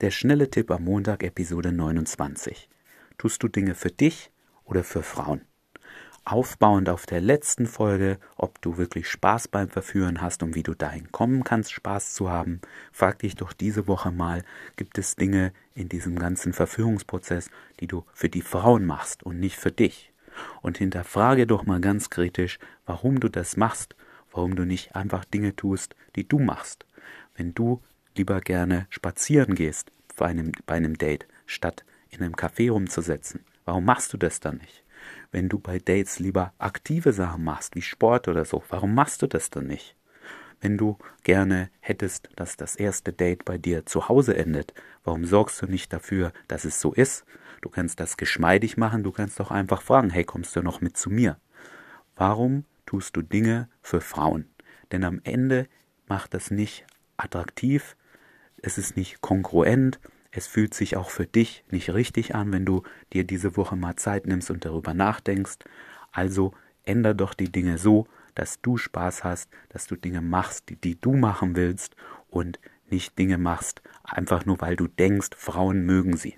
Der schnelle Tipp am Montag, Episode 29. Tust du Dinge für dich oder für Frauen? Aufbauend auf der letzten Folge, ob du wirklich Spaß beim Verführen hast und wie du dahin kommen kannst, Spaß zu haben, frag dich doch diese Woche mal, gibt es Dinge in diesem ganzen Verführungsprozess, die du für die Frauen machst und nicht für dich? Und hinterfrage doch mal ganz kritisch, warum du das machst, warum du nicht einfach Dinge tust, die du machst. Wenn du lieber gerne spazieren gehst bei einem, bei einem Date, statt in einem Café rumzusetzen. Warum machst du das dann nicht? Wenn du bei Dates lieber aktive Sachen machst, wie Sport oder so, warum machst du das dann nicht? Wenn du gerne hättest, dass das erste Date bei dir zu Hause endet, warum sorgst du nicht dafür, dass es so ist? Du kannst das geschmeidig machen, du kannst doch einfach fragen, hey, kommst du noch mit zu mir? Warum tust du Dinge für Frauen? Denn am Ende macht das nicht attraktiv, es ist nicht kongruent, es fühlt sich auch für dich nicht richtig an, wenn du dir diese Woche mal Zeit nimmst und darüber nachdenkst. Also änder doch die Dinge so, dass du Spaß hast, dass du Dinge machst, die, die du machen willst und nicht Dinge machst, einfach nur weil du denkst, Frauen mögen sie.